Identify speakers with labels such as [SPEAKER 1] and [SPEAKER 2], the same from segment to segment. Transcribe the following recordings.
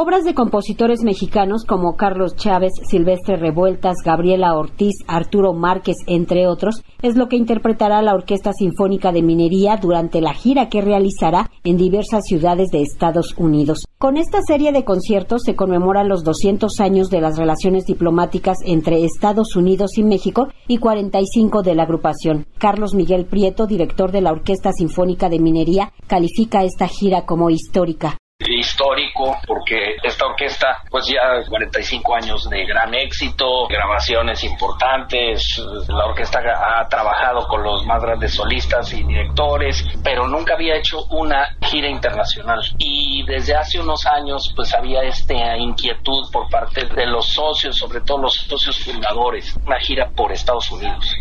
[SPEAKER 1] Obras de compositores mexicanos como Carlos Chávez, Silvestre Revueltas, Gabriela Ortiz, Arturo Márquez, entre otros, es lo que interpretará la Orquesta Sinfónica de Minería durante la gira que realizará en diversas ciudades de Estados Unidos. Con esta serie de conciertos se conmemoran los 200 años de las relaciones diplomáticas entre Estados Unidos y México y 45 de la agrupación. Carlos Miguel Prieto, director de la Orquesta Sinfónica de Minería, califica esta gira como histórica
[SPEAKER 2] histórico porque esta orquesta pues ya 45 años de gran éxito, grabaciones importantes, la orquesta ha trabajado con los más grandes solistas y directores, pero nunca había hecho una gira internacional. Y desde hace unos años pues había esta inquietud por parte de los socios, sobre todo los socios fundadores, una gira por Estados Unidos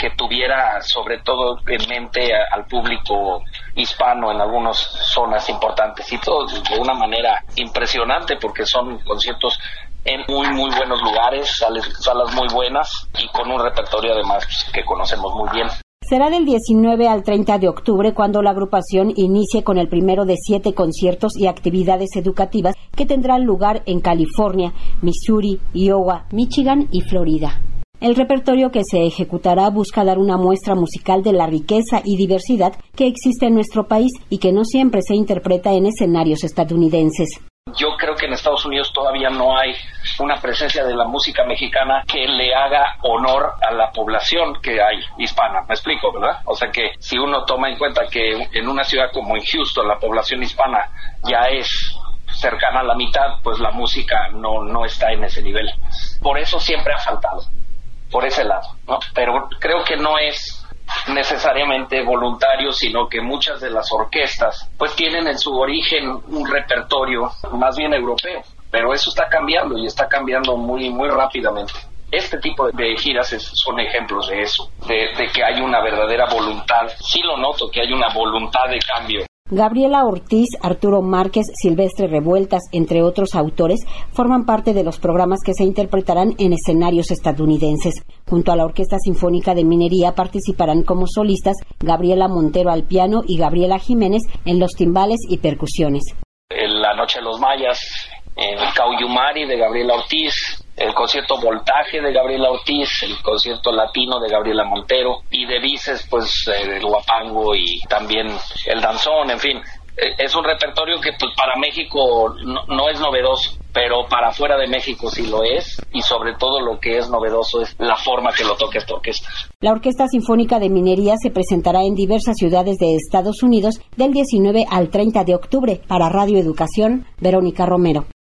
[SPEAKER 2] que tuviera sobre todo en mente al público hispano en algunas zonas importantes y todo de una manera impresionante porque son conciertos en muy muy buenos lugares, salas, muy buenas y con un repertorio además que conocemos muy bien.
[SPEAKER 1] Será del 19 al 30 de octubre cuando la agrupación inicie con el primero de siete conciertos y actividades educativas que tendrán lugar en California, Missouri, Iowa, Michigan y Florida. El repertorio que se ejecutará busca dar una muestra musical de la riqueza y diversidad que existe en nuestro país y que no siempre se interpreta en escenarios estadounidenses.
[SPEAKER 2] Yo creo que en Estados Unidos todavía no hay una presencia de la música mexicana que le haga honor a la población que hay hispana. Me explico, ¿verdad? O sea que si uno toma en cuenta que en una ciudad como en Houston la población hispana ya es cercana a la mitad, pues la música no, no está en ese nivel. Por eso siempre ha faltado por ese lado, ¿no? Pero creo que no es necesariamente voluntario, sino que muchas de las orquestas pues tienen en su origen un repertorio más bien europeo, pero eso está cambiando y está cambiando muy muy rápidamente. Este tipo de giras son ejemplos de eso, de, de que hay una verdadera voluntad. Sí lo noto, que hay una voluntad de cambio
[SPEAKER 1] Gabriela Ortiz, Arturo Márquez, Silvestre Revueltas, entre otros autores, forman parte de los programas que se interpretarán en escenarios estadounidenses. Junto a la Orquesta Sinfónica de Minería participarán como solistas Gabriela Montero al piano y Gabriela Jiménez en los timbales y percusiones.
[SPEAKER 2] La Noche de los Mayas, en de Gabriela Ortiz, el concierto Voltaje de Gabriela Ortiz, el concierto Latino de Gabriela Montero y de Vices, pues el Guapango y también el Danzón, en fin. E, es un repertorio que pues para México no, es novedoso, pero para fuera de México sí lo es y sobre todo lo que es novedoso es la forma que lo toca esta orquesta.
[SPEAKER 1] La Orquesta Sinfónica de Minería se presentará en diversas ciudades de Estados Unidos del 19 al 30 de octubre para Radio Educación, Verónica Romero.